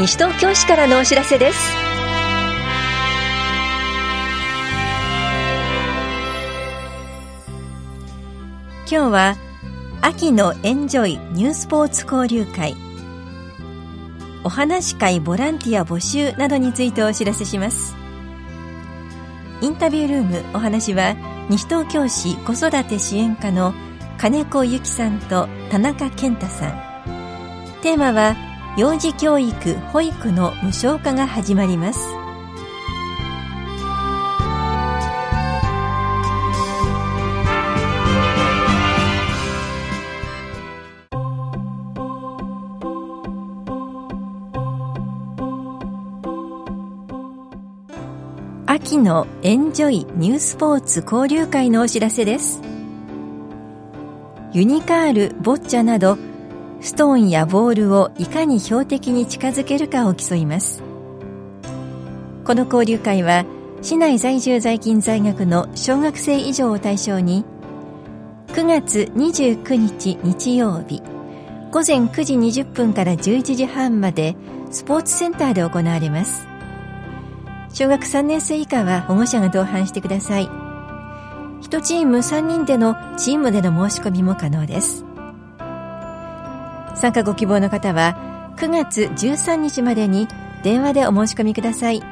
西東京市からのお知らせです。今日は秋のエンジョイニュースポーツ交流会。お話会ボランティア募集などについてお知らせします。インタビュールームお話は西東京市子育て支援課の金子由紀さんと田中健太さん。テーマは幼児教育保育の無償化が始まります。秋のエンジョイニュースポーツ交流会のお知らせです。ユニカール、ボッチャなどストーンやボールをいかに標的に近づけるかを競います。この交流会は市内在住在勤在学の小学生以上を対象に9月29日日曜日午前9時20分から11時半までスポーツセンターで行われます。小学3年生以下は保護者が同伴してください。1チーム3人でのチームでの申し込みも可能です。参加ご希望の方は9月13日までに電話でお申し込みください。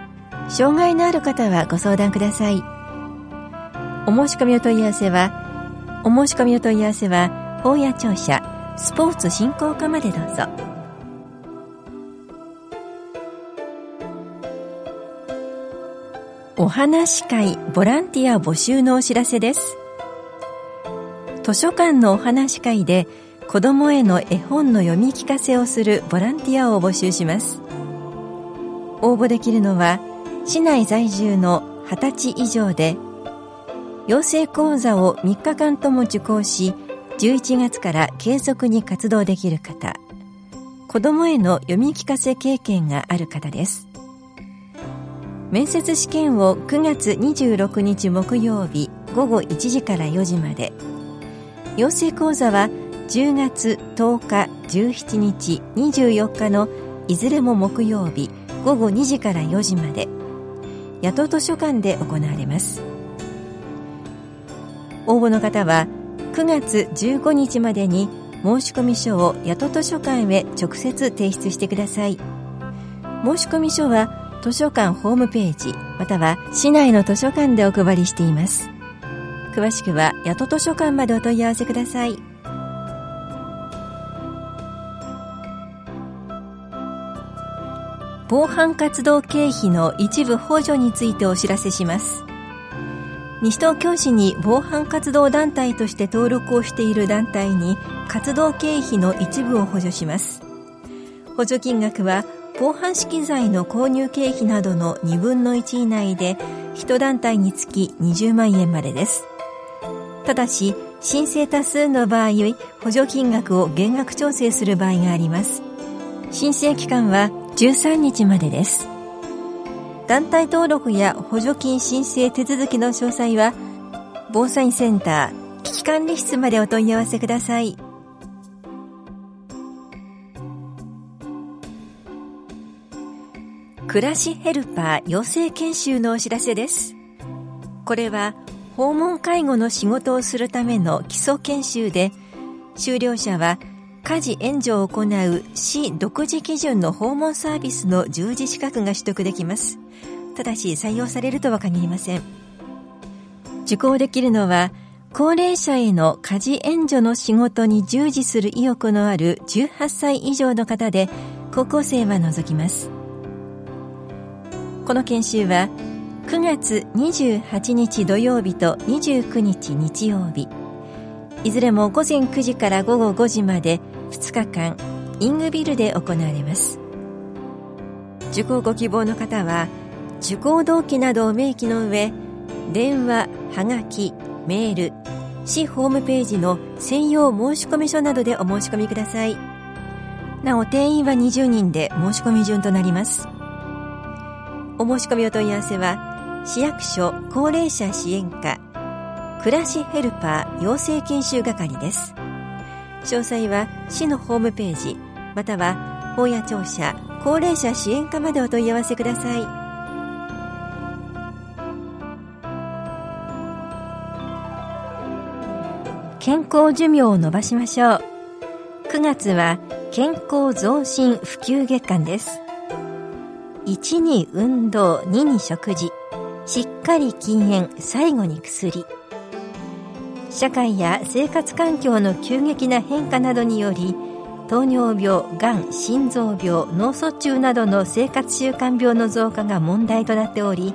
障害のある方はご相談ください。お申し込みお問い合わせはお申し込みお問い合わせは法や庁舎スポーツ振興課までどうぞ。お話会ボランティア募集のお知らせです。図書館のお話会で子どもへの絵本の読み聞かせをするボランティアを募集します。応募できるのは市内在住の20歳以上で養成講座を3日間とも受講し11月から継続に活動できる方。子どもへの読み聞かせ経験がある方です。面接試験を9月26日木曜日午後1時から4時まで。養成講座は10月10日17日24日のいずれも木曜日午後2時から4時まで野党図書館で行われます。応募の方は9月15日までに申込書を野党図書館へ直接提出してください。申込書は図書館ホームページまたは市内の図書館でお配りしています。詳しくは八戸図書館までお問い合わせください。防犯活動経費の一部補助についてお知らせします。西東京市に防犯活動団体として登録をしている団体に活動経費の一部を補助します。補助金額は防犯資機材の購入経費などの2分の1以内で1団体につき20万円までです。ただし申請多数の場合補助金額を減額調整する場合があります。申請期間は13日までです。団体登録や補助金申請手続きの詳細は防災センター危機管理室までお問い合わせください。暮らしヘルパー養成研修のお知らせです。これは訪問介護の仕事をするための基礎研修で修了者は家事援助を行う市独自基準の訪問サービスの従事資格が取得できます。ただし採用されるとは限りません。受講できるのは高齢者への家事援助の仕事に従事する意欲のある18歳以上の方で高校生は除きます。この研修は9月28日土曜日と29日日曜日。いずれも午前9時から午後5時まで2日間イングビルで行われます。受講ご希望の方は受講動機などを明記の上電話はがきメール市ホームページの専用申込書などでお申し込みください。なお定員は20人で申し込み順となります。お申し込みお問い合わせは市役所高齢者支援課暮らしヘルパー養成研修係です。詳細は市のホームページまたは法や庁舎高齢者支援課までお問い合わせください。健康寿命を伸ばしましょう。9月は健康増進普及月間です。1に運動2に食事。しっかり禁煙最後に薬。社会や生活環境の急激な変化などにより糖尿病、がん、心臓病、脳卒中などの生活習慣病の増加が問題となっており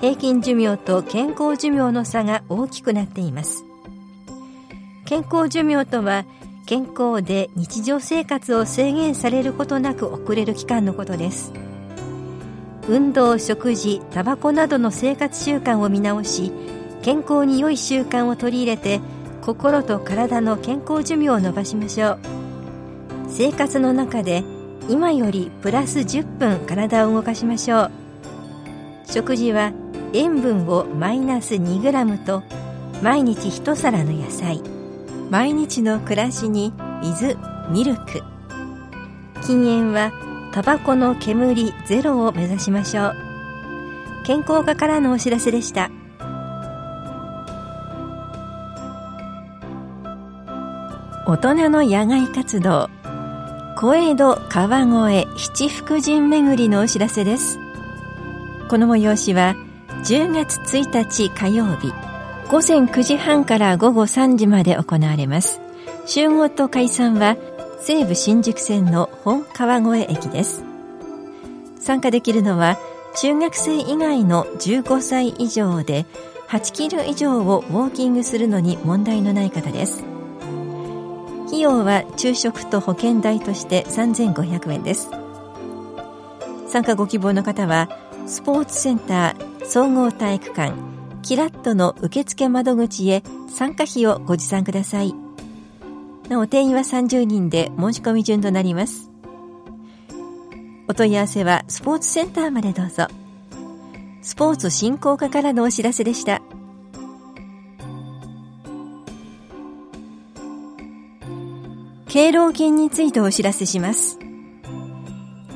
平均寿命と健康寿命の差が大きくなっています。健康寿命とは健康で日常生活を制限されることなく遅れる期間のことです。運動食事タバコなどの生活習慣を見直し健康に良い習慣を取り入れて心と体の健康寿命を伸ばしましょう。生活の中で今よりプラス10分体を動かしましょう。食事は塩分をマイナス 2g と毎日一皿の野菜。毎日の暮らしに水ミルク。禁煙はタバコの煙ゼロを目指しましょう。健康課からのお知らせでした。大人の野外活動。小江戸川越七福神巡りのお知らせです。この催しは10月1日火曜日午前9時半から午後3時まで行われます。集合と解散は西武新宿線の本川越駅です。参加できるのは中学生以外の15歳以上で8キロ以上をウォーキングするのに問題のない方です。費用は昼食と保険代として3500円です参加ご希望の方はスポーツセンター総合体育館キラットの受付窓口へ参加費をご持参ください。なお、定員は30人で申し込み順となります。お問い合わせはスポーツセンターまでどうぞ。スポーツ振興課からのお知らせでした。敬老金についてお知らせします。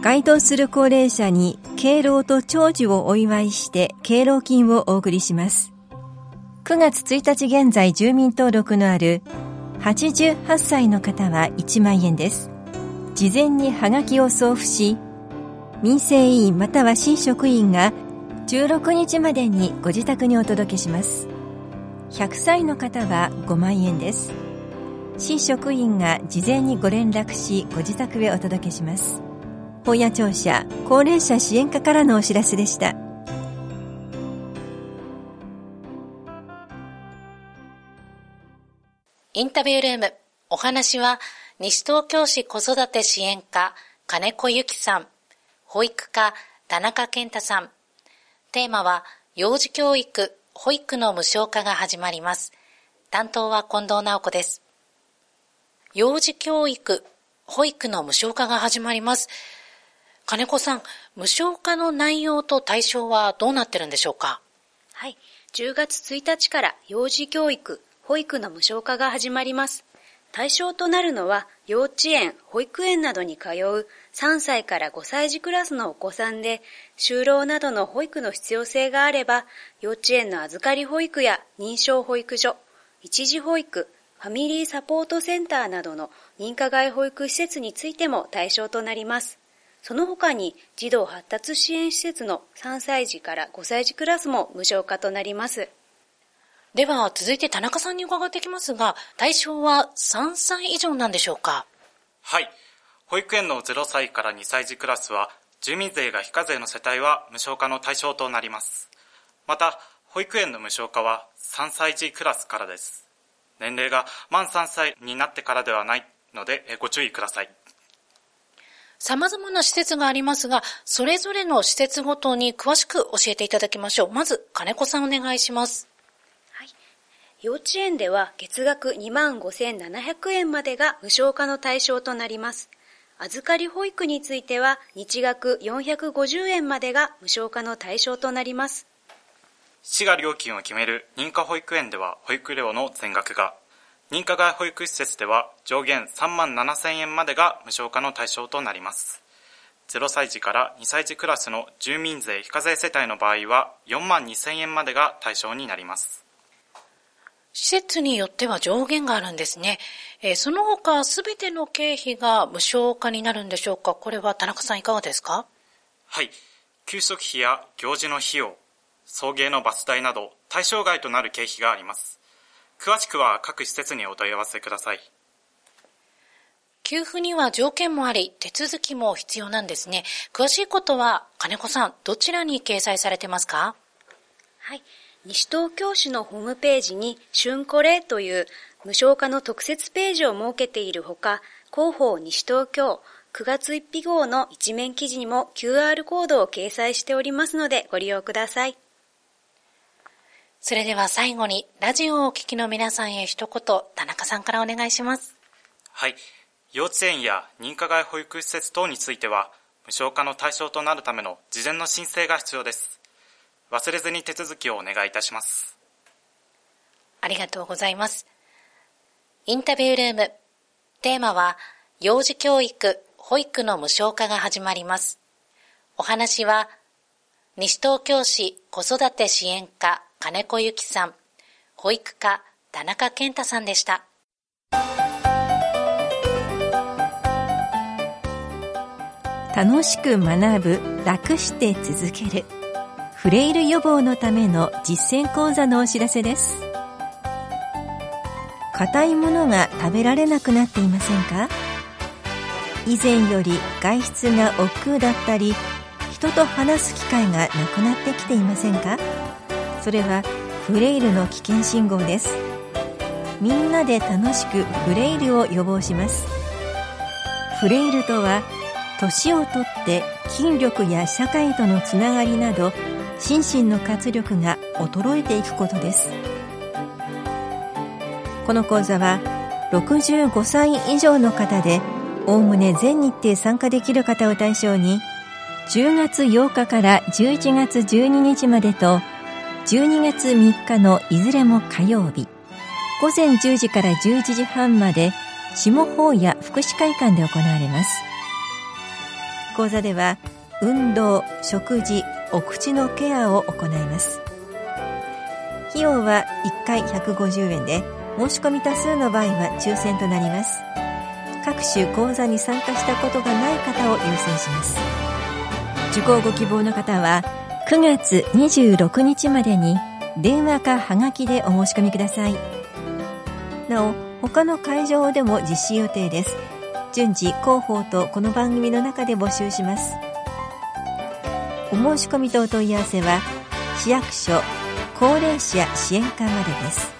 該当する高齢者に敬老と長寿をお祝いして敬老金をお送りします。9月1日現在住民登録のある88歳の方は1万円です。事前にハガキを送付し、民生委員または市職員が16日までにご自宅にお届けします。100歳の方は5万円です。市職員が事前にご連絡しご自宅へお届けします。本屋庁舎高齢者支援課からのお知らせでした。インタビュールーム。お話は、西東京市子育て支援課、金子由紀さん、保育課、田中健太さん。テーマは、幼児教育、保育の無償化が始まります。担当は近藤直子です。幼児教育、保育の無償化が始まります。金子さん、無償化の内容と対象はどうなってるんでしょうか？はい。10月1日から幼児教育、保育の無償化が始まります。対象となるのは幼稚園、保育園などに通う3歳から5歳児クラスのお子さんで、就労などの保育の必要性があれば、幼稚園の預かり保育や認証保育所、一時保育、ファミリーサポートセンターなどの認可外保育施設についても対象となります。その他に児童発達支援施設の3歳児から5歳児クラスも無償化となります。では続いて田中さんに伺っていきますが、対象は3歳以上なんでしょうか？はい。保育園の0歳から2歳児クラスは、住民税が非課税の世帯は無償化の対象となります。また、保育園の無償化は3歳児クラスからです。年齢が満3歳になってからではないのでご注意ください。様々な施設がありますが、それぞれの施設ごとに詳しく教えていただきましょう。まず、金子さんお願いします。はい。幼稚園では月額25,700円までが無償化の対象となります。預かり保育については日額450円までが無償化の対象となります。市が料金を決める認可保育園では保育料の全額が、認可外保育施設では上限3万7000円までが無償化の対象となります。0歳児から2歳児クラスの住民税非課税世帯の場合は4万2000円までが対象になります。施設によっては上限があるんですね。えー、その他すべての経費が無償化になるんでしょうか？これは田中さんいかがですか？はい。給食費や行事の費用、送迎のバス代など対象外となる経費があります。詳しくは各施設にお問い合わせください。給付には条件もあり、手続きも必要なんですね。詳しいことは、金子さん、どちらに掲載されてますか？はい。西東京市のホームページに、春コレという無償化の特設ページを設けているほか、広報西東京9月1日号の一面記事にも QR コードを掲載しておりますのでご利用ください。それでは最後に、ラジオをお聞きの皆さんへ一言、田中さんからお願いします。はい。幼稚園や認可外保育施設等については、無償化の対象となるための事前の申請が必要です。忘れずに手続きをお願いいたします。ありがとうございます。インタビュールーム。テーマは、幼児教育、保育の無償化が始まります。お話は、西東京市子育て支援課金子由紀さん、保育課田中健太さんでした。楽しく学ぶ、楽して続ける。フレイル予防のための実践講座のお知らせです。硬いものが食べられなくなっていませんか？以前より外出が億劫だったり、人と話す機会がなくなってきていませんか？それはフレイルの危険信号です。みんなで楽しくフレイルを予防します。フレイルとは年をとって筋力や社会とのつながりなど心身の活力が衰えていくことです。この講座は65歳以上の方でおおむね全日程参加できる方を対象に10月8日から11月12日までと12月3日のいずれも火曜日。午前10時から11時半まで下法屋福祉会館で行われます。講座では運動食事お口のケアを行います。費用は1回150円で申し込み多数の場合は抽選となります。各種講座に参加したことがない方を優先します。受講ご希望の方は9月26日までに電話かはがきでお申し込みください。なお他の会場でも実施予定です。順次広報とこの番組の中で募集します。お申し込みとお問い合わせは市役所高齢者支援課までです。